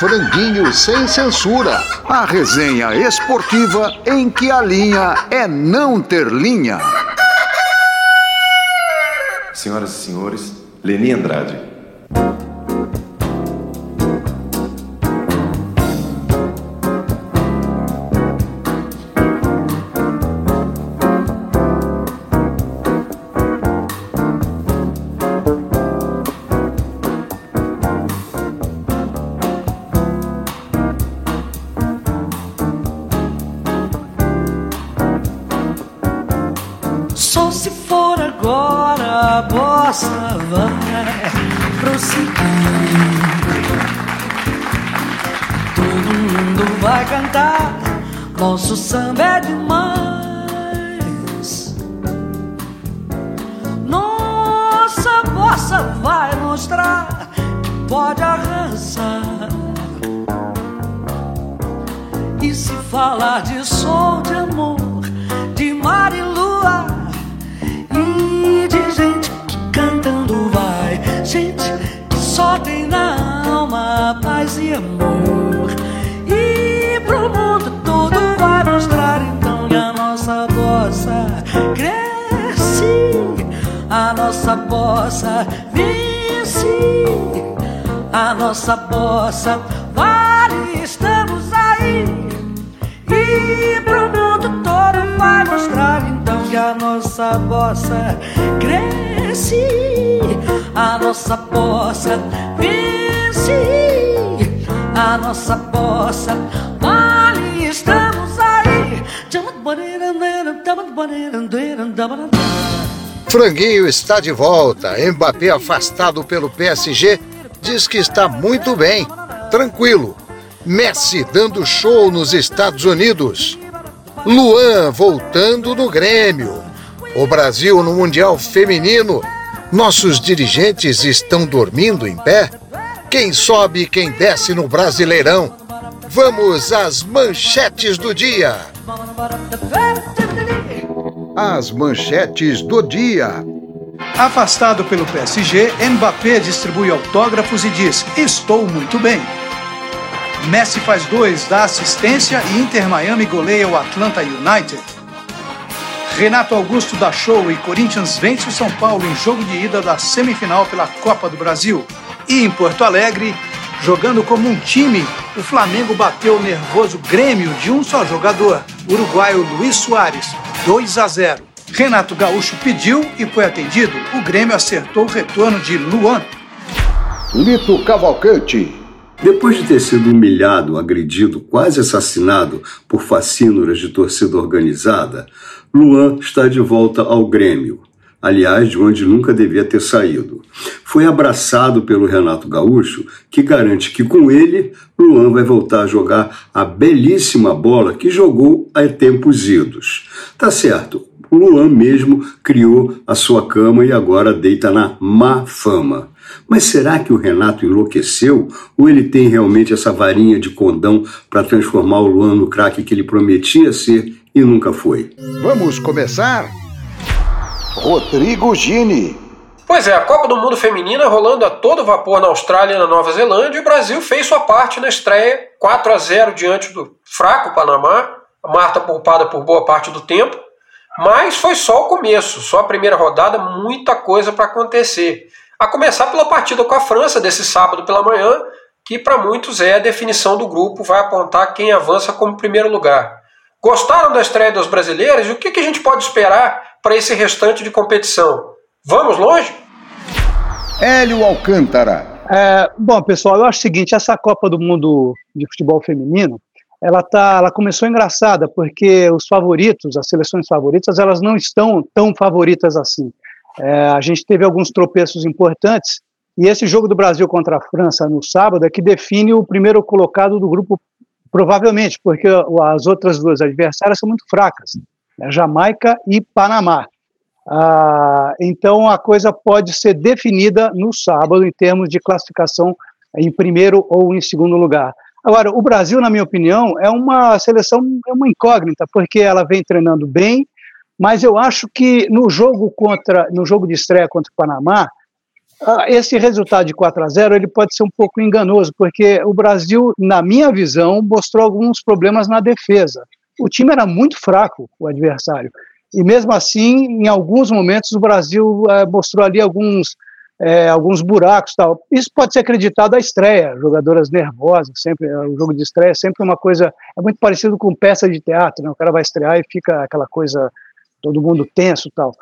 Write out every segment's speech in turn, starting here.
Franguinho sem censura. A resenha esportiva em que a linha é não ter linha. Senhoras e senhores, Leni Andrade. Nossa bossa vale, estamos aí. E pro mundo todo vai mostrar então que a nossa bossa cresce, a nossa bossa vence, a nossa bossa vale, estamos Franguinho está de volta. Mbappé, afastado pelo PSG, diz que está muito bem, tranquilo. Messi dando show nos Estados Unidos. Luan voltando no Grêmio. O Brasil no Mundial Feminino. Nossos dirigentes estão dormindo em pé? Quem sobe e quem desce no Brasileirão? Vamos às manchetes do dia. As manchetes do dia. Afastado pelo PSG, Mbappé distribui autógrafos e diz: Estou muito bem. Messi faz dois, dá assistência e Inter Miami goleia o Atlanta United. Renato Augusto dá show e Corinthians vence o São Paulo em jogo de ida da semifinal pela Copa do Brasil. E em Porto Alegre, Jogando como um time, o Flamengo bateu o nervoso Grêmio de um só jogador, uruguaio Luiz Soares, 2 a 0. Renato Gaúcho pediu e foi atendido. O Grêmio acertou o retorno de Luan. Lito Cavalcante. Depois de ter sido humilhado, agredido, quase assassinado por fascínoras de torcida organizada, Luan está de volta ao Grêmio aliás, de onde nunca devia ter saído. Foi abraçado pelo Renato Gaúcho, que garante que com ele, Luan vai voltar a jogar a belíssima bola que jogou há tempos idos. Tá certo, o Luan mesmo criou a sua cama e agora deita na má fama. Mas será que o Renato enlouqueceu ou ele tem realmente essa varinha de condão para transformar o Luan no craque que ele prometia ser e nunca foi? Vamos começar? Rodrigo Gini. Pois é, a Copa do Mundo Feminina rolando a todo vapor na Austrália e na Nova Zelândia, e o Brasil fez sua parte na estreia, 4 a 0 diante do fraco Panamá, a Marta poupada por boa parte do tempo, mas foi só o começo, só a primeira rodada, muita coisa para acontecer. A começar pela partida com a França desse sábado pela manhã, que para muitos é a definição do grupo, vai apontar quem avança como primeiro lugar. Gostaram da estreia das brasileiras? E o que, a gente pode esperar para esse restante de competição? Vamos longe? Hélio Alcântara. É, bom, pessoal, eu acho o seguinte: essa Copa do Mundo de Futebol Feminino ela tá, ela começou engraçada porque os favoritos, as seleções favoritas, elas não estão tão favoritas assim. É, a gente teve alguns tropeços importantes e esse jogo do Brasil contra a França no sábado é que define o primeiro colocado do grupo Provavelmente, porque as outras duas adversárias são muito fracas, né? Jamaica e Panamá. Ah, então a coisa pode ser definida no sábado em termos de classificação em primeiro ou em segundo lugar. Agora, o Brasil, na minha opinião, é uma seleção, é uma incógnita, porque ela vem treinando bem, mas eu acho que no jogo contra, no jogo de estreia contra o Panamá, ah, esse resultado de 4 a 0 ele pode ser um pouco enganoso, porque o Brasil, na minha visão, mostrou alguns problemas na defesa. O time era muito fraco, o adversário. E mesmo assim, em alguns momentos, o Brasil é, mostrou ali alguns, é, alguns buracos. tal. Isso pode ser acreditado à estreia, jogadoras nervosas, sempre o jogo de estreia é sempre uma coisa, é muito parecido com peça de teatro, né? o cara vai estrear e fica aquela coisa, todo mundo tenso tal.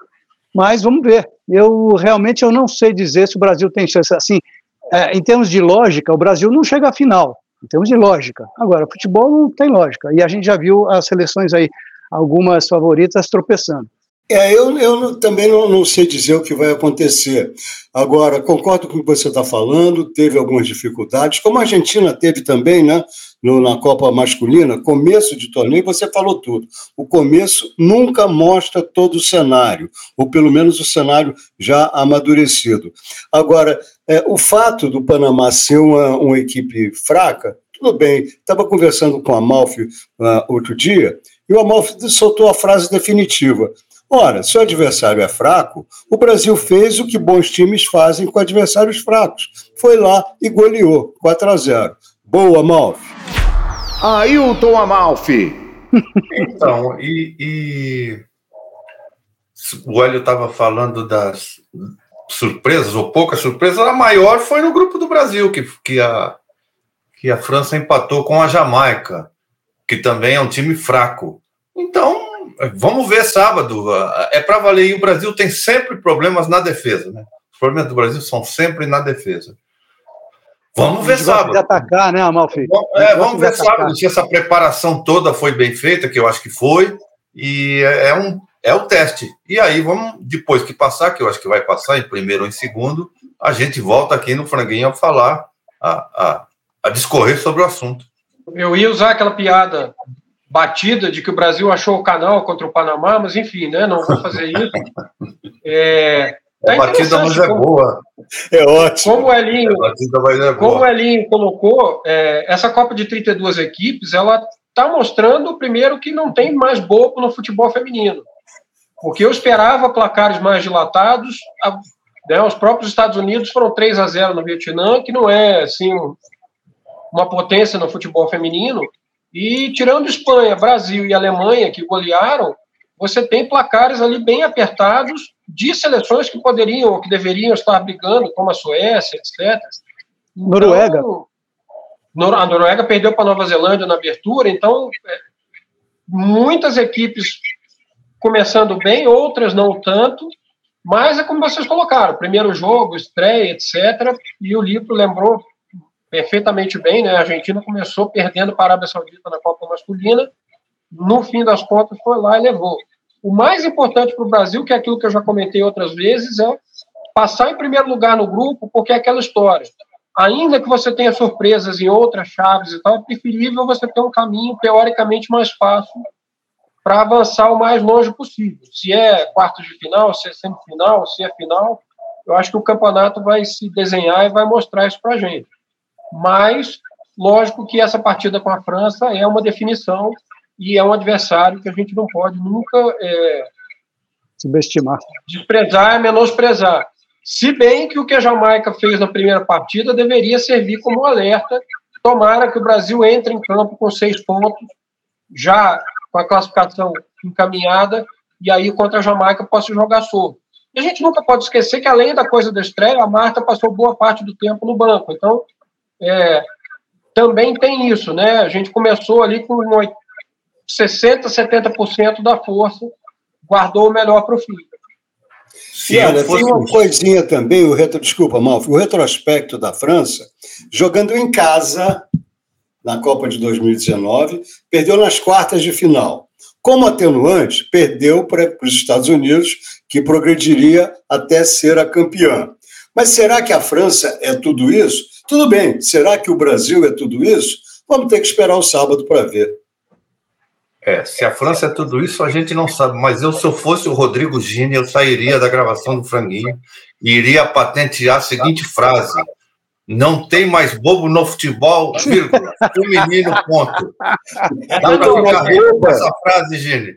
Mas vamos ver. Eu realmente eu não sei dizer se o Brasil tem chance. Assim, é, em termos de lógica, o Brasil não chega à final. Em termos de lógica. Agora, futebol não tem lógica. E a gente já viu as seleções aí, algumas favoritas tropeçando. É, eu, eu também não, não, sei dizer o que vai acontecer. Agora, concordo com o que você está falando, teve algumas dificuldades, como a Argentina teve também, né? No, na Copa Masculina, começo de torneio, você falou tudo. O começo nunca mostra todo o cenário, ou pelo menos o cenário já amadurecido. Agora, é, o fato do Panamá ser uma, uma equipe fraca, tudo bem. Estava conversando com a Amalfi uh, outro dia, e o Amalfi soltou a frase definitiva. Ora, se o adversário é fraco, o Brasil fez o que bons times fazem com adversários fracos. Foi lá e goleou 4 a 0. Boa, Amalfi. Ailton Amalfi. Então, e, e... o Hélio estava falando das surpresas, ou poucas surpresas, a maior foi no grupo do Brasil, que, que, a, que a França empatou com a Jamaica, que também é um time fraco. Então, vamos ver sábado. É para valer. E o Brasil tem sempre problemas na defesa. Né? Os problemas do Brasil são sempre na defesa. Vamos ver sábado. De atacar, né, Amalfi? É, vamos ver sábado se essa preparação toda foi bem feita, que eu acho que foi. E é, é, um, é o teste. E aí vamos, depois que passar, que eu acho que vai passar em primeiro ou em segundo, a gente volta aqui no Franguinho a falar, a, a, a discorrer sobre o assunto. Eu ia usar aquela piada batida de que o Brasil achou o canal contra o Panamá, mas enfim, né? Não vou fazer isso. É, tá a batida não é como, boa. É ótimo. Como o Elinho, é como o Elinho colocou, é, essa Copa de 32 equipes, ela está mostrando, primeiro, que não tem mais bobo no futebol feminino. Porque eu esperava placares mais dilatados. A, né, os próprios Estados Unidos foram 3 a 0 no Vietnã, que não é assim uma potência no futebol feminino. E tirando Espanha, Brasil e Alemanha, que golearam, você tem placares ali bem apertados de seleções que poderiam ou que deveriam estar brigando, como a Suécia, etc. Então, Noruega. A Noruega perdeu para a Nova Zelândia na abertura, então é, muitas equipes começando bem, outras não tanto, mas é como vocês colocaram, primeiro jogo, estreia, etc. E o Lipro lembrou perfeitamente bem, né? A Argentina começou perdendo para a Arábia Saudita na Copa Masculina, no fim das contas foi lá e levou. O mais importante para o Brasil, que é aquilo que eu já comentei outras vezes, é passar em primeiro lugar no grupo, porque é aquela história. Ainda que você tenha surpresas em outras chaves e tal, é preferível você ter um caminho teoricamente mais fácil para avançar o mais longe possível. Se é quarto de final, se é semifinal, se é final, eu acho que o campeonato vai se desenhar e vai mostrar isso para a gente mas lógico que essa partida com a França é uma definição e é um adversário que a gente não pode nunca é, subestimar, desprezar, menosprezar. Se bem que o que a Jamaica fez na primeira partida deveria servir como alerta. Tomara que o Brasil entre em campo com seis pontos, já com a classificação encaminhada, e aí contra a Jamaica possa jogar solto. E a gente nunca pode esquecer que, além da coisa da estreia, a Marta passou boa parte do tempo no banco. Então, é, também tem isso, né? A gente começou ali com 60%, 70% da força, guardou o melhor para o fim. Sim, olha, tem uma coisinha também, o retro, desculpa, Malf, o retrospecto da França, jogando em casa na Copa de 2019, perdeu nas quartas de final. Como atenuante, perdeu para os Estados Unidos, que progrediria até ser a campeã. Mas será que a França é tudo isso? Tudo bem, será que o Brasil é tudo isso? Vamos ter que esperar o sábado para ver. É, se a França é tudo isso, a gente não sabe. Mas eu, se eu fosse o Rodrigo Gini, eu sairia da gravação do Franguinho e iria patentear a seguinte frase: Não tem mais bobo no futebol, vírgula, feminino, ponto. Dá para ficar rico com essa frase, Gini?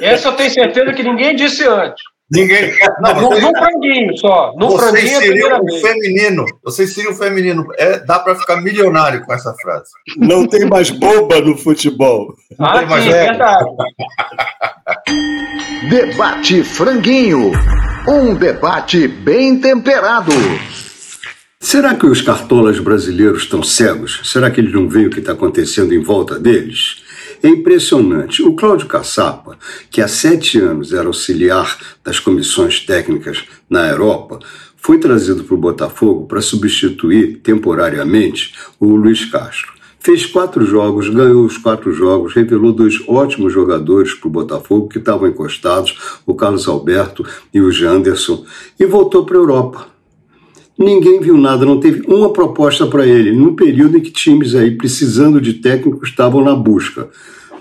Essa eu tenho certeza que ninguém disse antes. Ninguém. Não, no, no franguinho só. No Vocês seriam o feminino. Vocês seriam o feminino. É, dá para ficar milionário com essa frase. Não tem mais boba no futebol. Ah, tem mais sim, jeito. é verdade. Debate Franguinho. Um debate bem temperado. Será que os cartolas brasileiros estão cegos? Será que eles não veem o que está acontecendo em volta deles? É impressionante. O Cláudio Caçapa, que há sete anos era auxiliar das comissões técnicas na Europa, foi trazido para o Botafogo para substituir temporariamente o Luiz Castro. Fez quatro jogos, ganhou os quatro jogos, revelou dois ótimos jogadores para o Botafogo que estavam encostados, o Carlos Alberto e o Janderson, e voltou para a Europa. Ninguém viu nada, não teve uma proposta para ele, num período em que times aí precisando de técnicos estavam na busca.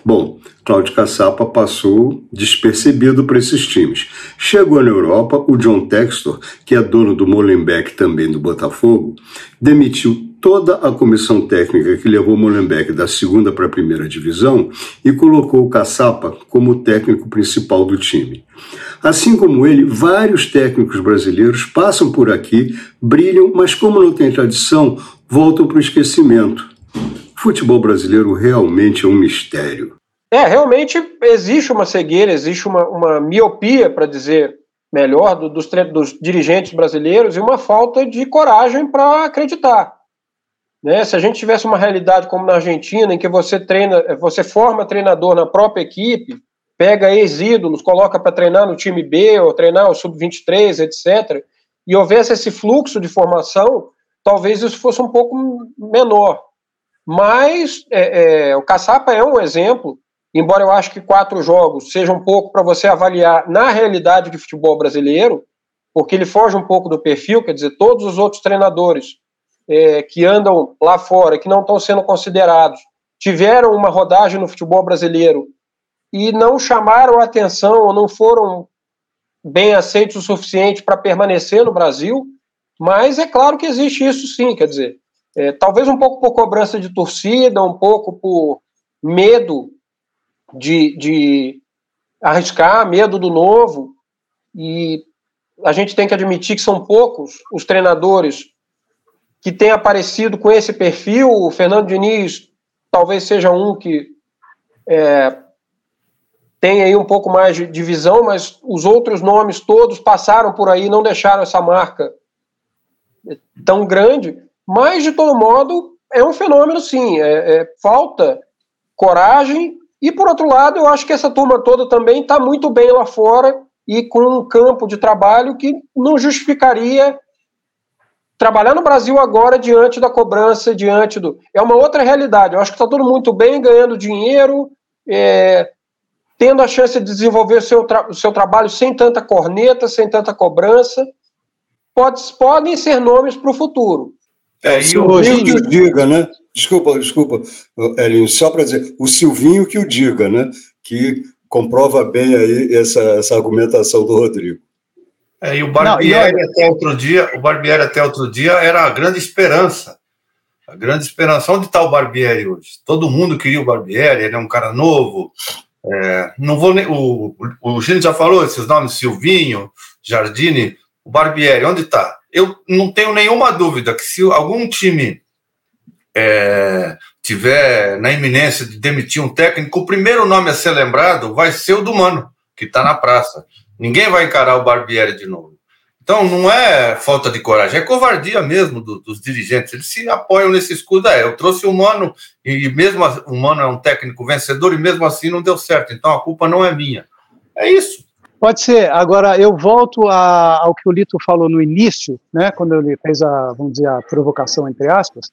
Bom, Cláudio Caçapa passou despercebido para esses times. Chegou na Europa, o John Textor, que é dono do Molenbeek também do Botafogo, demitiu toda a comissão técnica que levou o Molenbeek da segunda para a primeira divisão e colocou o Caçapa como técnico principal do time. Assim como ele, vários técnicos brasileiros passam por aqui, brilham, mas como não tem tradição, voltam para o esquecimento. Futebol brasileiro realmente é um mistério. É, realmente existe uma cegueira, existe uma, uma miopia, para dizer melhor, do- dos, dos dirigentes brasileiros e uma falta de coragem para acreditar. Né? Se a gente tivesse uma realidade como na Argentina, em que você treina, você forma treinador na própria equipe, pega ex-ídolos, coloca para treinar no time B ou treinar o sub-23, etc., e houvesse esse fluxo de formação, talvez isso fosse um pouco menor. Mas é, é, o Caçapa é um exemplo, embora eu acho que quatro jogos seja um pouco para você avaliar na realidade de futebol brasileiro, porque ele foge um pouco do perfil, quer dizer, todos os outros treinadores é, que andam lá fora, que não estão sendo considerados, tiveram uma rodagem no futebol brasileiro e não chamaram atenção ou não foram bem aceitos o suficiente para permanecer no Brasil, mas é claro que existe isso sim, quer dizer, é, talvez um pouco por cobrança de torcida, um pouco por medo de, de arriscar, medo do novo, e a gente tem que admitir que são poucos os treinadores que têm aparecido com esse perfil. O Fernando Diniz talvez seja um que é, tem aí um pouco mais de, de visão, mas os outros nomes todos passaram por aí, não deixaram essa marca tão grande. Mas, de todo modo, é um fenômeno, sim. É, é, falta coragem. E, por outro lado, eu acho que essa turma toda também está muito bem lá fora e com um campo de trabalho que não justificaria trabalhar no Brasil agora diante da cobrança, diante do. É uma outra realidade. Eu acho que está tudo muito bem, ganhando dinheiro, é, tendo a chance de desenvolver o seu, tra... seu trabalho sem tanta corneta, sem tanta cobrança. Pode, podem ser nomes para o futuro. É, o Silvinho que o diga, né? Desculpa, desculpa, Elinho, só para dizer, o Silvinho que o diga, né? Que comprova bem aí essa, essa argumentação do Rodrigo. É, e o Barbieri Não, e até outro dia, o Barbieri até outro dia era a grande esperança. A grande esperança. Onde está o Barbieri hoje? Todo mundo queria o Barbieri, ele é um cara novo. É, não vou nem, o, o Gino já falou esses nomes, Silvinho, Jardine, o Barbieri, onde está? Eu não tenho nenhuma dúvida que se algum time é, tiver na iminência de demitir um técnico, o primeiro nome a ser lembrado vai ser o do Mano, que está na praça. Ninguém vai encarar o Barbieri de novo. Então não é falta de coragem, é covardia mesmo do, dos dirigentes. Eles se apoiam nesse escudo. É, eu trouxe o Mano, e mesmo o Mano é um técnico vencedor, e mesmo assim não deu certo. Então a culpa não é minha. É isso. Pode ser. Agora, eu volto a, ao que o Lito falou no início, né, quando ele fez a, vamos dizer, a provocação, entre aspas,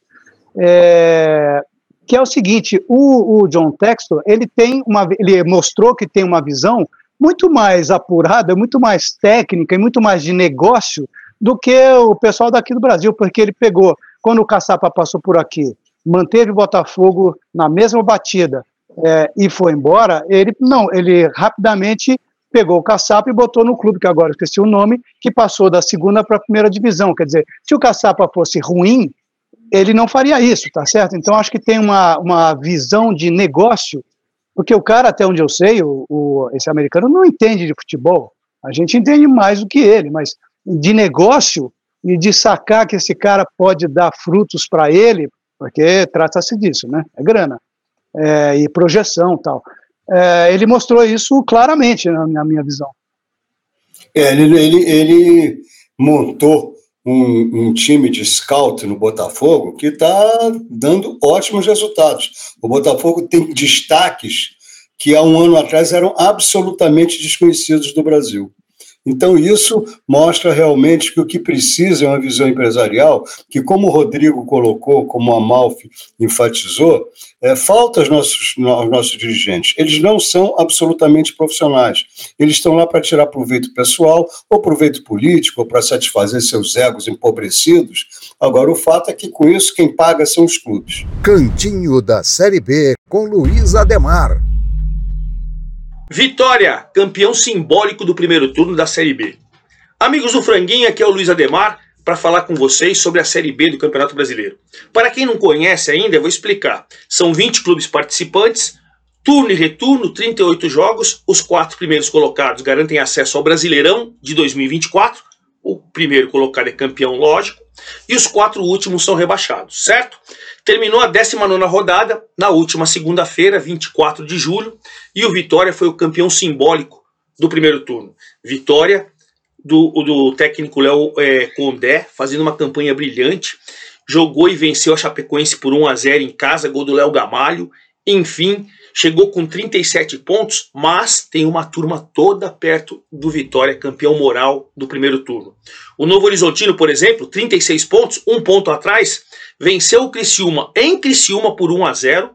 é, que é o seguinte, o, o John Textor, ele tem uma, ele mostrou que tem uma visão muito mais apurada, muito mais técnica e muito mais de negócio do que o pessoal daqui do Brasil, porque ele pegou, quando o Caçapa passou por aqui, manteve o Botafogo na mesma batida é, e foi embora, ele não, ele rapidamente pegou o Caçapa e botou no clube, que agora esqueci o nome, que passou da segunda para a primeira divisão. Quer dizer, se o Caçapa fosse ruim, ele não faria isso, tá certo? Então acho que tem uma, uma visão de negócio, porque o cara, até onde eu sei, o, o esse americano não entende de futebol. A gente entende mais do que ele, mas de negócio e de sacar que esse cara pode dar frutos para ele, porque trata-se disso, né? É grana. É, e projeção tal. É, ele mostrou isso claramente na minha, na minha visão. É, ele, ele, ele montou um, um, time de scout no Botafogo que está dando ótimos resultados. O Botafogo tem destaques que há um ano atrás eram absolutamente desconhecidos do Brasil. Então, isso mostra realmente que o que precisa é uma visão empresarial, que, como o Rodrigo colocou, como a Malfi enfatizou, é, falta aos nossos, aos nossos dirigentes. Eles não são absolutamente profissionais. Eles estão lá para tirar proveito pessoal, ou proveito político, ou para satisfazer seus egos empobrecidos. Agora, o fato é que, com isso, quem paga são os clubes. Cantinho da Série B, com Luiz Ademar. Vitória, campeão simbólico do primeiro turno da Série B. Amigos do Franguinho, aqui é o Luiz Ademar para falar com vocês sobre a Série B do Campeonato Brasileiro. Para quem não conhece ainda, eu vou explicar. São 20 clubes participantes, turno e retorno, 38 jogos. Os quatro primeiros colocados garantem acesso ao Brasileirão de 2024. O primeiro colocado é campeão, lógico. E os quatro últimos são rebaixados, certo? Terminou a 19 rodada na última segunda-feira, 24 de julho, e o Vitória foi o campeão simbólico do primeiro turno. Vitória do, do técnico Léo é, Condé, fazendo uma campanha brilhante, jogou e venceu a Chapecoense por 1 a 0 em casa, gol do Léo Gamalho. Enfim, chegou com 37 pontos, mas tem uma turma toda perto do Vitória, campeão moral do primeiro turno. O Novo Horizontino, por exemplo, 36 pontos, um ponto atrás, venceu o Criciúma em Criciúma por 1 a 0.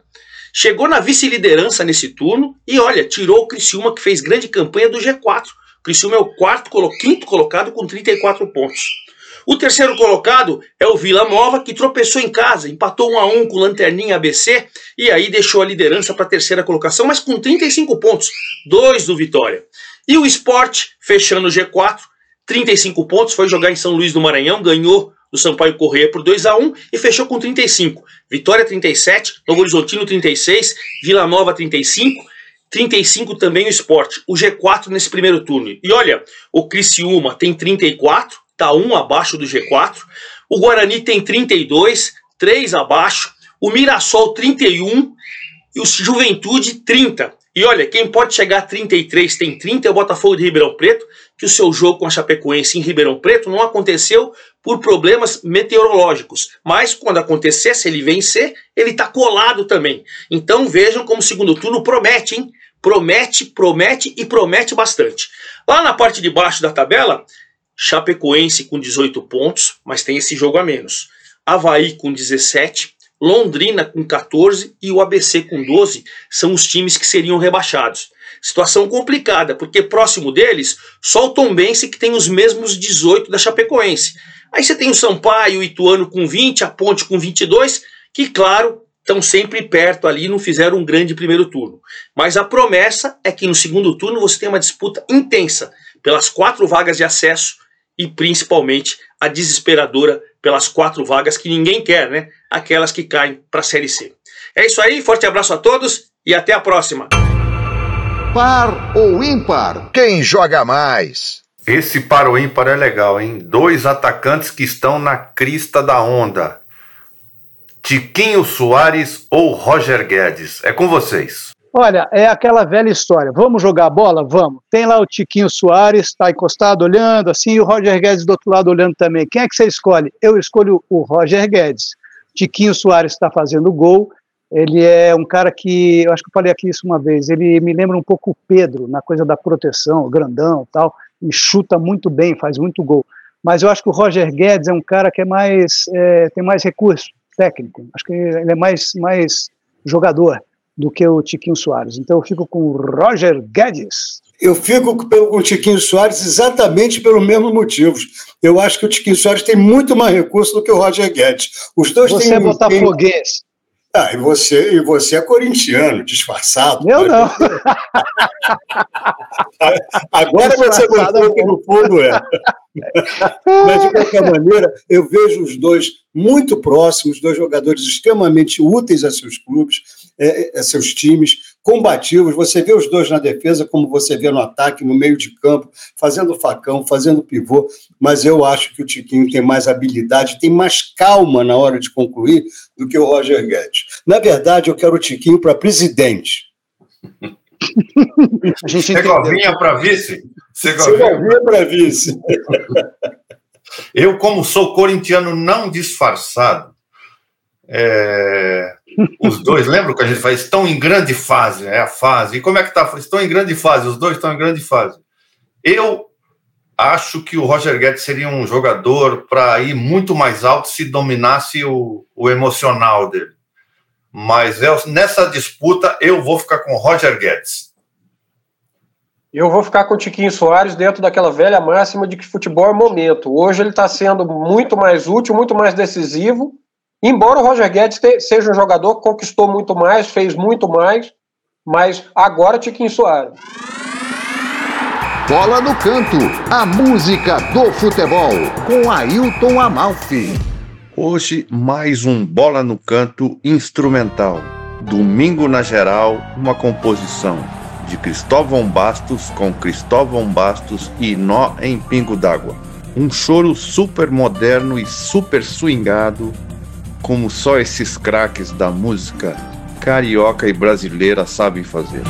Chegou na vice-liderança nesse turno e olha, tirou o Criciúma que fez grande campanha do G4. O Criciúma é o quarto, quinto colocado com 34 pontos. O terceiro colocado é o Vila Nova, que tropeçou em casa, empatou 1 a 1 com o Lanterninha ABC e aí deixou a liderança para a terceira colocação, mas com 35 pontos, dois do Vitória. E o Sport, fechando o G4, 35 pontos, foi jogar em São Luís do Maranhão, ganhou do Sampaio Correia por 2 a 1 e fechou com 35. Vitória 37, Novo Horizontino 36, Vila Nova 35, 35 também o Esporte. O G4 nesse primeiro turno. E olha, o Criciúma tem 34, tá um abaixo do G4. O Guarani tem 32, 3 abaixo. O Mirassol 31 e o Juventude 30. E olha, quem pode chegar a 33 tem 30 é o Botafogo de Ribeirão Preto, que o seu jogo com a Chapecoense em Ribeirão Preto não aconteceu por problemas meteorológicos. Mas quando acontecer, se ele vencer, ele está colado também. Então vejam como o segundo turno promete, hein? Promete, promete e promete bastante. Lá na parte de baixo da tabela, Chapecoense com 18 pontos, mas tem esse jogo a menos. Havaí com 17, Londrina com 14 e o ABC com 12 são os times que seriam rebaixados. Situação complicada, porque próximo deles, só o Tombense que tem os mesmos 18 da Chapecoense. Aí você tem o Sampaio, o Ituano com 20, a Ponte com 22, que, claro, estão sempre perto ali, não fizeram um grande primeiro turno. Mas a promessa é que no segundo turno você tem uma disputa intensa pelas quatro vagas de acesso e principalmente a desesperadora pelas quatro vagas que ninguém quer, né? Aquelas que caem para a Série C. É isso aí, forte abraço a todos e até a próxima. Par ou ímpar? Quem joga mais? Esse par ou ímpar é legal, hein? Dois atacantes que estão na crista da onda. Tiquinho Soares ou Roger Guedes? É com vocês. Olha, é aquela velha história. Vamos jogar bola? Vamos. Tem lá o Tiquinho Soares, está encostado olhando assim, e o Roger Guedes do outro lado olhando também. Quem é que você escolhe? Eu escolho o Roger Guedes. Tiquinho Soares está fazendo gol. Ele é um cara que, eu acho que eu falei aqui isso uma vez, ele me lembra um pouco o Pedro, na coisa da proteção, grandão tal, e chuta muito bem, faz muito gol. Mas eu acho que o Roger Guedes é um cara que é mais, é, tem mais recurso técnico. Acho que ele é mais, mais jogador do que o Tiquinho Soares. Então eu fico com o Roger Guedes. Eu fico com o Tiquinho Soares exatamente pelos mesmos motivos. Eu acho que o Tiquinho Soares tem muito mais recurso do que o Roger Guedes. Os dois Você têm, é botafoguês. Ah, e você, e você é corintiano, disfarçado. Eu não. Agora você mostrou que no fundo é. Mas, de qualquer maneira, eu vejo os dois muito próximos, dois jogadores extremamente úteis a seus clubes, é, a seus times, combativos. Você vê os dois na defesa, como você vê no ataque, no meio de campo, fazendo facão, fazendo pivô. Mas eu acho que o Tiquinho tem mais habilidade, tem mais calma na hora de concluir do que o Roger Guedes. Na verdade, eu quero o Tiquinho para presidente. Segovinha para vice? Segovinha para vice. Eu, como sou corintiano não disfarçado, é, os dois, lembra que a gente faz? Estão em grande fase, é a fase. E como é que tá? Estão em grande fase, os dois estão em grande fase. Eu acho que o Roger Guedes seria um jogador para ir muito mais alto se dominasse o, o emocional dele. Mas eu, nessa disputa eu vou ficar com o Roger Guedes. Eu vou ficar com o Tiquinho Soares dentro daquela velha máxima de que futebol é momento. Hoje ele está sendo muito mais útil, muito mais decisivo Embora o Roger Guedes te, seja um jogador que conquistou muito mais, fez muito mais, mas agora Tiquinho Soares. Bola no canto, a música do futebol, com Ailton Amalfi. Hoje, mais um Bola no Canto instrumental. Domingo na Geral, uma composição de Cristóvão Bastos com Cristóvão Bastos e Nó em Pingo d'Água. Um choro super moderno e super swingado como só esses craques da música carioca e brasileira sabem fazer.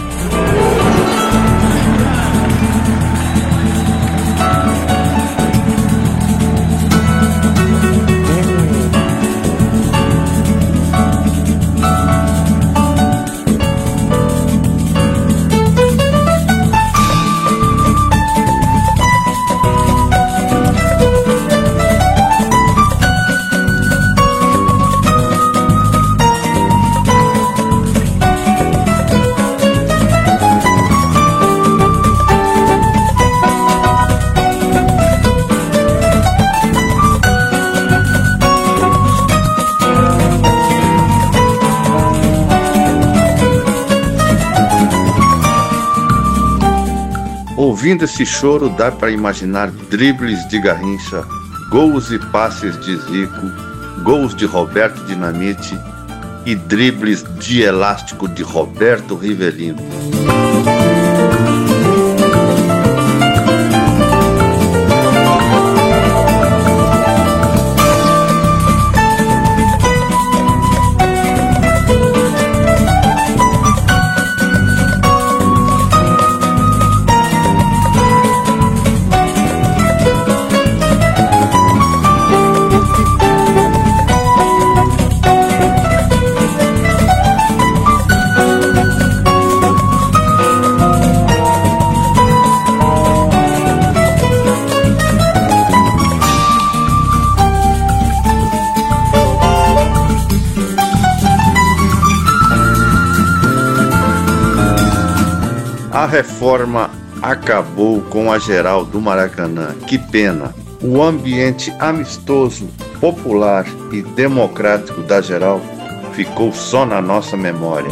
Ouvindo esse choro, dá para imaginar dribles de Garrincha, gols e passes de Zico, gols de Roberto Dinamite e dribles de elástico de Roberto Rivelino. Reforma acabou com a geral do Maracanã. Que pena. O ambiente amistoso, popular e democrático da geral ficou só na nossa memória.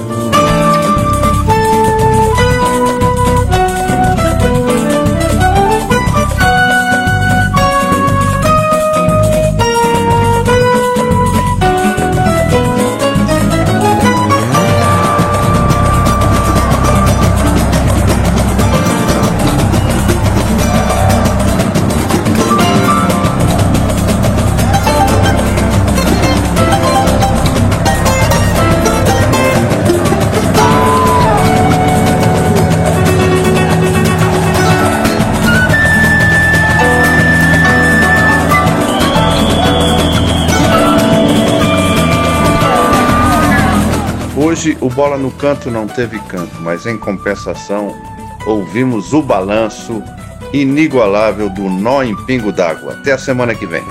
Hoje o Bola no Canto não teve canto, mas em compensação ouvimos o balanço inigualável do Nó em Pingo d'Água. Até a semana que vem.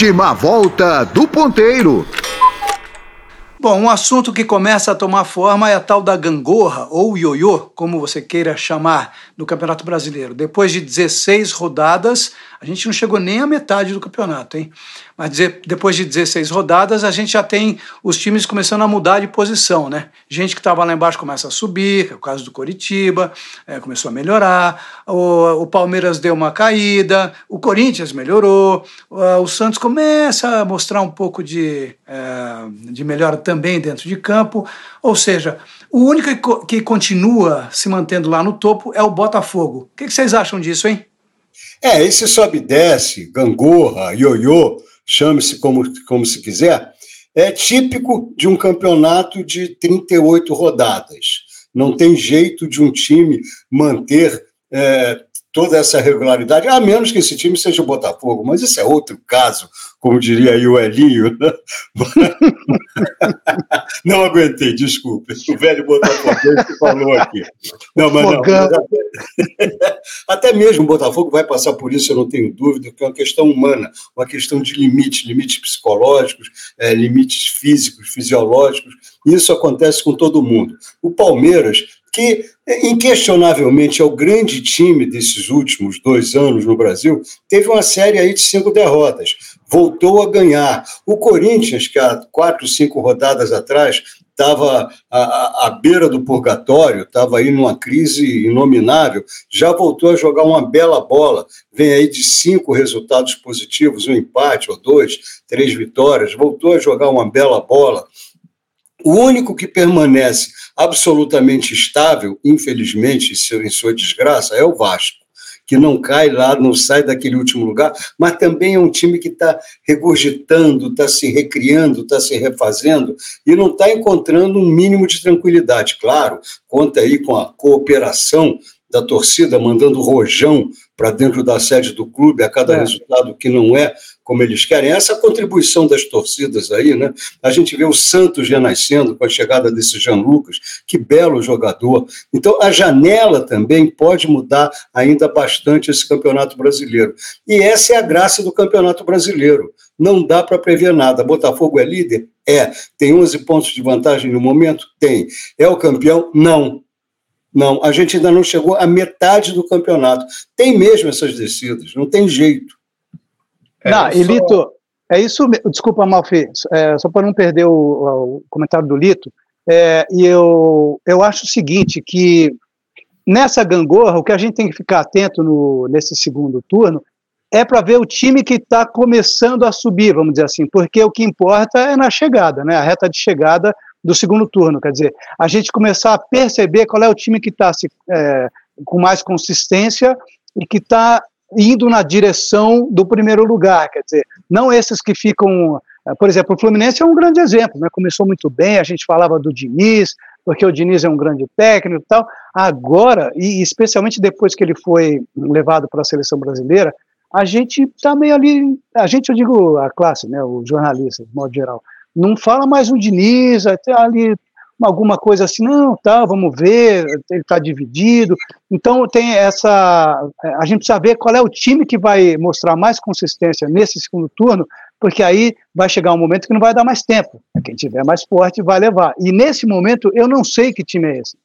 Última volta do ponteiro. Bom, um assunto que começa a tomar forma é a tal da gangorra, ou ioiô, como você queira chamar, no Campeonato Brasileiro. Depois de 16 rodadas, a gente não chegou nem à metade do campeonato, hein? Mas depois de 16 rodadas, a gente já tem os times começando a mudar de posição, né? Gente que estava lá embaixo começa a subir, é o caso do Coritiba, é, começou a melhorar, o, o, Palmeiras deu uma caída, o Corinthians melhorou, o, Santos começa a mostrar um pouco de, de melhora também dentro de campo, ou seja, o único que continua se mantendo lá no topo é o Botafogo. O que vocês acham disso, hein? É, esse sobe e desce, gangorra, ioiô, chame-se como, como se quiser, é típico de um campeonato de 38 rodadas. Não tem jeito de um time manter é, toda essa regularidade, a menos que esse time seja o Botafogo, mas isso é outro caso, como diria aí o Elinho. Né? não aguentei, desculpe, o velho Botafogo que falou aqui. Não, mas não. Até, mesmo o Botafogo vai passar por isso, eu não tenho dúvida, que é uma questão humana, uma questão de limites, limites psicológicos, é, limites físicos, fisiológicos, isso acontece com todo mundo. O Palmeiras que inquestionavelmente é o grande time desses últimos dois anos no Brasil, teve uma série aí de cinco derrotas, voltou a ganhar. O Corinthians, que há quatro, cinco rodadas atrás estava à, à, beira do purgatório, estava aí numa crise inominável, já voltou a jogar uma bela bola, vem aí de cinco resultados positivos, um empate ou dois, três vitórias, voltou a jogar uma bela bola. O único que permanece absolutamente estável, infelizmente, em sua desgraça, é o Vasco, que não cai lá, não sai daquele último lugar, mas também é um time que está regurgitando, está se recriando, está se refazendo e não está encontrando um mínimo de tranquilidade. Claro, conta aí com a cooperação da torcida mandando rojão para dentro da sede do clube a cada é. resultado que não é como eles querem. Essa contribuição das torcidas aí, né? A gente vê o Santos renascendo com a chegada desse Jean Lucas, que belo jogador. Então, a janela também pode mudar ainda bastante esse campeonato brasileiro. E essa é a graça do campeonato brasileiro. Não dá para prever nada. Botafogo é líder? É. Tem 11 pontos de vantagem no momento? Tem. É o campeão? Não. Não, a gente ainda não chegou à metade do campeonato. Tem mesmo essas descidas, não tem jeito. É, não, e Lito, é isso Desculpa, Malfi, é, só para não perder o, o, comentário do Lito, é, e eu, eu acho o seguinte, que nessa gangorra, o que a gente tem que ficar atento no, nesse segundo turno é para ver o time que está começando a subir, vamos dizer assim, porque o que importa é na chegada, né? A reta de chegada do segundo turno. Quer dizer, a gente começar a perceber qual é o time que está é, com mais consistência e que está indo na direção do primeiro lugar. Quer dizer, não esses que ficam. É, por exemplo, o Fluminense é um grande exemplo, né? começou muito bem, a gente falava do Diniz, porque o Diniz é um grande técnico e tal. Agora, e especialmente depois que ele foi levado para a seleção brasileira, a gente está meio ali, a gente, eu digo a classe, né, os jornalistas, de modo geral, não fala mais o Diniz, até ali alguma coisa assim, não, tá, vamos ver, ele está dividido. Então tem essa. A gente precisa ver qual é o time que vai mostrar mais consistência nesse segundo turno, porque aí vai chegar um momento que não vai dar mais tempo. Quem tiver mais forte vai levar. E nesse momento eu não sei que time é esse.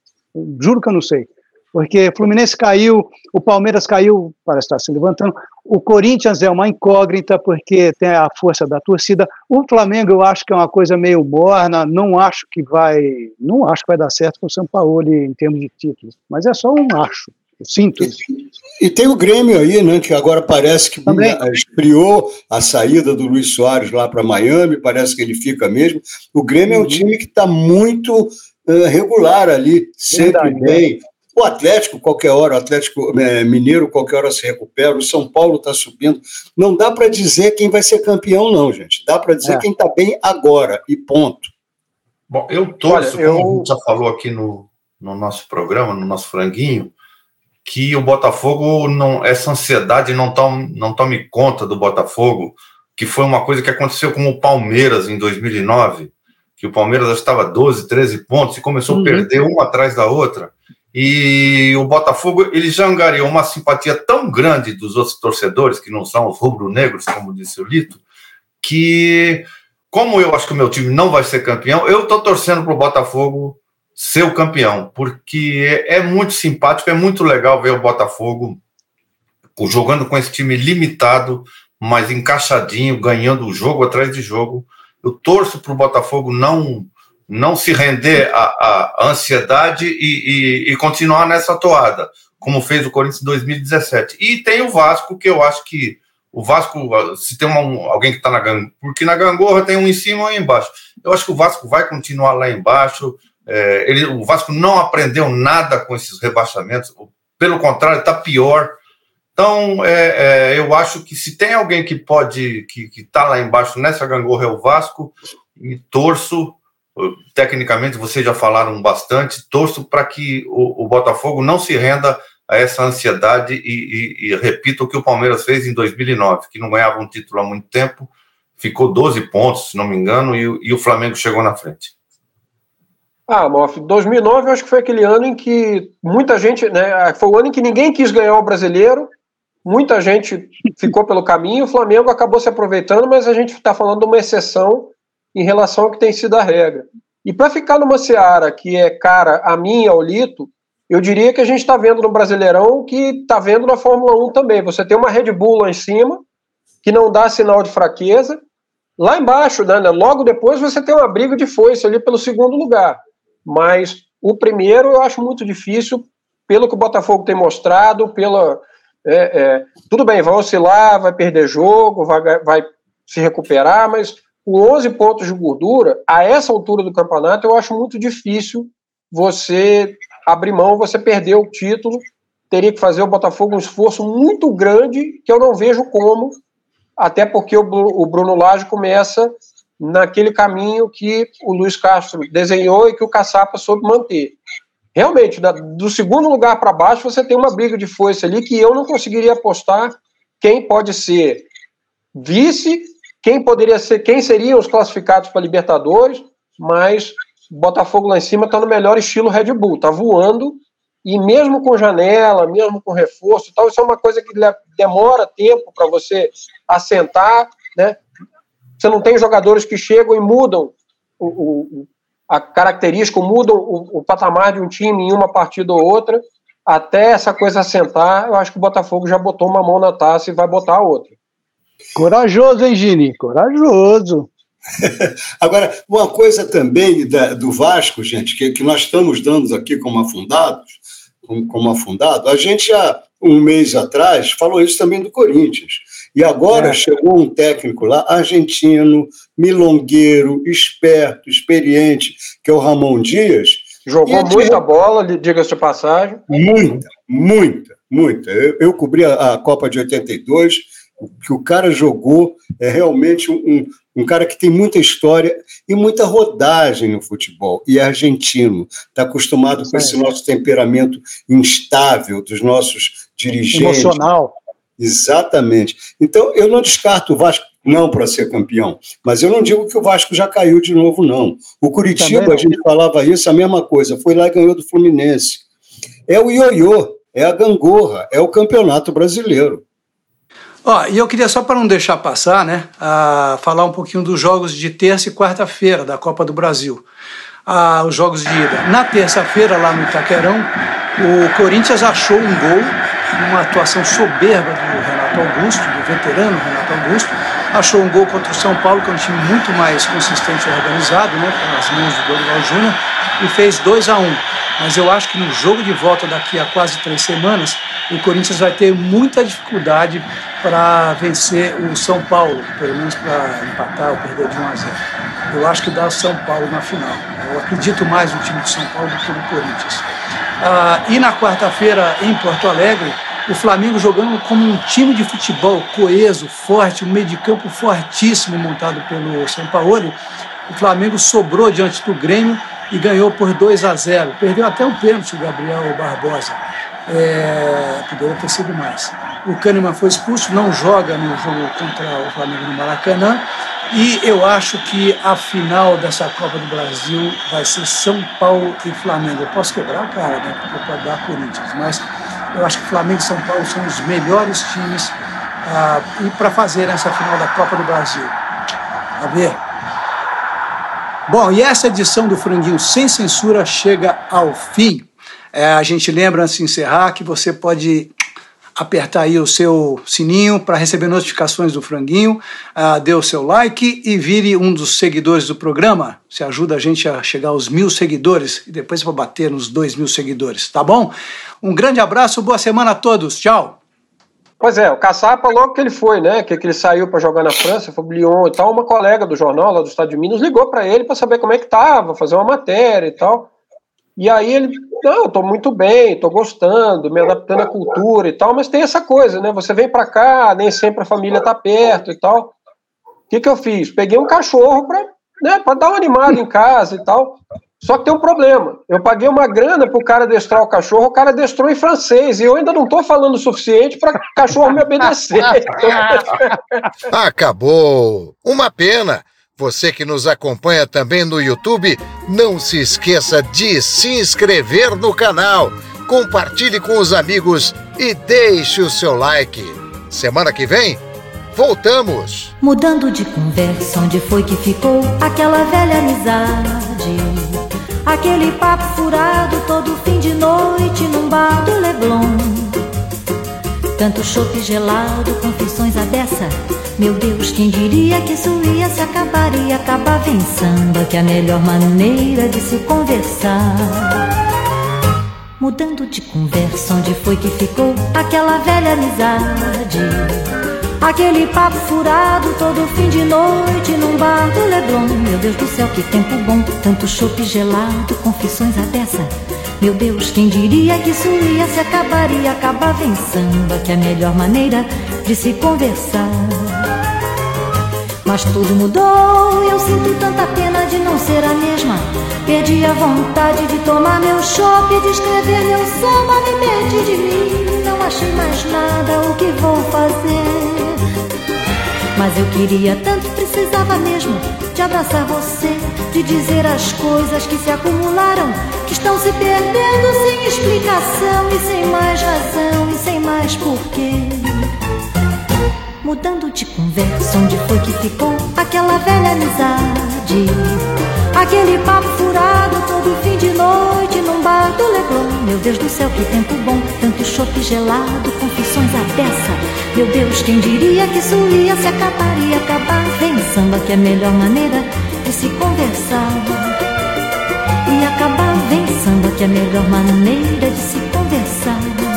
juro que eu não sei porque o Fluminense caiu, o Palmeiras caiu, parece estar se levantando, o Corinthians é uma incógnita, porque tem a força da torcida, o Flamengo eu acho que é uma coisa meio morna, não acho que vai, não acho que vai dar certo com o São Paulo em termos de títulos, mas é só um acho. Eu sinto isso. E, e tem o Grêmio aí, né, que agora parece que Também. esfriou a saída do Luiz Soares lá para Miami, parece que ele fica mesmo. O Grêmio é um uhum. time que está muito uh, regular ali, sempre Verdade, bem. O Atlético, qualquer hora, o Atlético é, Mineiro, qualquer hora se recupera, o São Paulo está subindo. Não dá para dizer quem vai ser campeão, não, gente. Dá para dizer é. quem está bem agora, e ponto. Bom, eu torço, Olha, eu... como a gente já falou aqui no, no nosso programa, no nosso franguinho, que o Botafogo, não essa ansiedade não tome, não tome conta do Botafogo, que foi uma coisa que aconteceu com o Palmeiras em 2009, que o Palmeiras estava 12, 13 pontos e começou uhum. a perder uma atrás da outra. E o Botafogo ele já angariou uma simpatia tão grande dos outros torcedores, que não são os rubro-negros, como disse o Lito, que, como eu acho que o meu time não vai ser campeão, eu estou torcendo para o Botafogo ser o campeão, porque é, é muito simpático, é muito legal ver o Botafogo jogando com esse time limitado, mas encaixadinho, ganhando jogo atrás de jogo. Eu torço para o Botafogo não não se render à, à ansiedade e, e, e, continuar nessa toada, como fez o Corinthians em 2017. E tem o Vasco, que eu acho que o Vasco, se tem uma, alguém que está na gangorra, porque na gangorra tem um em cima e um embaixo. Eu acho que o Vasco vai continuar lá embaixo. É, ele, o Vasco não aprendeu nada com esses rebaixamentos, pelo contrário, está pior. Então, é, é, eu acho que se tem alguém que pode, que está lá embaixo nessa gangorra é o Vasco, e torço, tecnicamente vocês já falaram bastante, torço para que o, o, Botafogo não se renda a essa ansiedade e, e, e repita o que o Palmeiras fez em 2009, que não ganhava um título há muito tempo, ficou 12 pontos, se não me engano, e, e o Flamengo chegou na frente. Ah, Moff, 2009 eu acho que foi aquele ano em que muita gente, né, foi o ano em que ninguém quis ganhar o brasileiro muita gente ficou pelo caminho, o Flamengo acabou se aproveitando, mas a gente está falando de uma exceção em relação ao que tem sido a regra. E para ficar numa seara que é cara a mim, ao Lito, eu diria que a gente está vendo no Brasileirão que está vendo na Fórmula 1 também. Você tem uma Red Bull lá em cima, que não dá sinal de fraqueza. Lá embaixo, né, né logo depois, você tem uma briga de foice ali pelo segundo lugar. Mas o primeiro eu acho muito difícil, pelo que o Botafogo tem mostrado, pela, é, é, tudo bem, vai oscilar, vai perder jogo, vai, vai se recuperar, mas com 11 pontos de gordura, a essa altura do campeonato, eu acho muito difícil você abrir mão, você perder o título. Teria que fazer o Botafogo um esforço muito grande, que eu não vejo como, até porque o, Bruno Lage começa naquele caminho que o Luiz Castro desenhou e que o Caçapa soube manter realmente, do segundo lugar para baixo, você tem uma briga de foice ali que eu não conseguiria apostar quem pode ser vice, quem poderia ser, quem seriam os classificados para Libertadores, mas Botafogo lá em cima está no melhor estilo Red Bull, está voando, e mesmo com janela, mesmo com reforço e tal, isso é uma coisa que demora tempo para você assentar, né? Você não tem jogadores que chegam e mudam o, o, a característica, mudam o, o, patamar de um time em uma partida ou outra, até essa coisa assentar, eu acho que o Botafogo já botou uma mão na taça e vai botar a outra. Corajoso, hein, Gini? Corajoso. Agora, uma coisa também da, do Vasco, gente, que, que nós estamos dando aqui como afundados, como, como afundado, a gente já, um mês atrás, falou isso também do Corinthians. E agora é. chegou um técnico lá, argentino, milongueiro, esperto, experiente, que é o Ramon Dias. Jogou muita bola, diga-se de passagem. Muita, muita, muita. Eu, eu cobri a, a, Copa de 82, o que o cara jogou é realmente um, um cara que tem muita história e muita rodagem no futebol. E é argentino, está acostumado com esse nosso temperamento instável dos nossos dirigentes. Emocional. Exatamente. Então, eu não descarto o Vasco não para ser campeão, mas eu não digo que o Vasco já caiu de novo, não. O Curitiba, a gente falava isso, a mesma coisa, foi lá e ganhou do Fluminense. É o ioiô, é a gangorra, é o campeonato brasileiro. Ó, e eu queria só para não deixar passar, né, a falar um pouquinho dos jogos de terça e quarta-feira da Copa do Brasil. Ah, os jogos de ida. Na terça-feira, lá no Itaquerão, o Corinthians achou um gol uma atuação soberba do Renato Augusto, do veterano Renato Augusto, achou um gol contra o São Paulo, que é um time muito mais consistente e organizado, né, pelas mãos do Dorival Júnior, e fez 2 a 1 um. Mas eu acho que no jogo de volta daqui a quase três semanas, o Corinthians vai ter muita dificuldade para vencer o São Paulo, pelo menos para empatar ou perder de 1 a 0. Eu acho que dá São Paulo na final. Eu acredito mais no time de São Paulo do que no Corinthians. Ah, e na quarta-feira, em Porto Alegre, o Flamengo jogando como um time de futebol coeso, forte, um meio de campo fortíssimo montado pelo São Paulo. O Flamengo sobrou diante do Grêmio e ganhou por 2 a 0. Perdeu até um pênalti o Gabriel Barbosa. É, poderia ter sido mais. O Kahneman foi expulso, não joga no jogo contra o Flamengo no Maracanã. E eu acho que a final dessa Copa do Brasil vai ser São Paulo e Flamengo. Eu posso quebrar a cara, né? Porque pode dar Corinthians, mas eu acho que Flamengo e São Paulo são os melhores times ah, para fazer essa final da Copa do Brasil. A ver. Bom, e essa edição do Franguinho Sem Censura chega ao fim. É, a gente lembra, antes de encerrar, que você pode apertar aí o seu sininho para receber notificações do Franguinho, uh, dê o seu like e vire um dos seguidores do programa. Você ajuda a gente a chegar aos mil seguidores e depois vai bater nos dois mil seguidores, tá bom? Um grande abraço, boa semana a todos, tchau! Pois é, o Caçapa, logo que ele foi, né, que, que ele saiu para jogar na França, foi Lyon e tal, uma colega do jornal lá do Estado de Minas ligou para ele para saber como é que tava, fazer uma matéria e tal. E aí ele, não, estou muito bem, estou gostando, me adaptando à cultura e tal, mas tem essa coisa, né? Você vem para cá, nem sempre a família tá perto e tal. O que, que eu fiz? Peguei um cachorro para né, dar uma animada em casa e tal. Só que tem um problema. Eu paguei uma grana pro cara destrar o cachorro, o cara destrou em francês, e eu ainda não estou falando o suficiente para o cachorro me obedecer. Acabou! Uma pena! Você que nos acompanha também no YouTube, não se esqueça de se inscrever no canal, compartilhe com os amigos e deixe o seu like. Semana que vem, voltamos! Mudando de conversa, onde foi que ficou aquela velha amizade? Aquele papo furado todo fim de noite num bar do Leblon. Tanto chope gelado, confissões a dessa meu Deus, quem diria que isso ia se acabar e acabar vencendo? Que é a melhor maneira de se conversar. Mudando de conversa, onde foi que ficou aquela velha amizade? Aquele papo furado todo fim de noite num bar do Leblon. Meu Deus do céu, que tempo bom, tanto chope gelado, confissões a dessa. Meu Deus, quem diria que isso ia se acabar e acabar vencendo? Que é a melhor maneira de se conversar. Mas tudo mudou eu sinto tanta pena de não ser a mesma. Perdi a vontade de tomar meu chopp, de escrever meu samba, me perdi de mim. Não achei mais nada, o que vou fazer? Mas eu queria tanto, precisava mesmo de abraçar você, de dizer as coisas que se acumularam, que estão se perdendo sem explicação e sem mais razão e sem mais porquê. Mudando de conversa, onde foi que ficou aquela velha amizade? Aquele papo furado todo fim de noite num bar do Leblon. Meu Deus do céu, que tempo bom, tanto chope gelado, confissões à beça. Meu Deus, quem diria que isso ia se acabar e acabar? Vem samba, que é a melhor maneira de se conversar. E acabar, samba, que é a melhor maneira de se conversar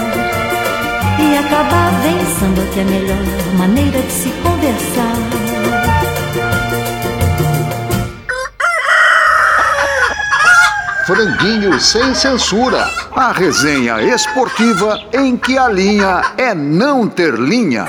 e acabar vem que é a melhor maneira de se conversar. Franguinho sem censura. A resenha esportiva em que a linha é não ter linha.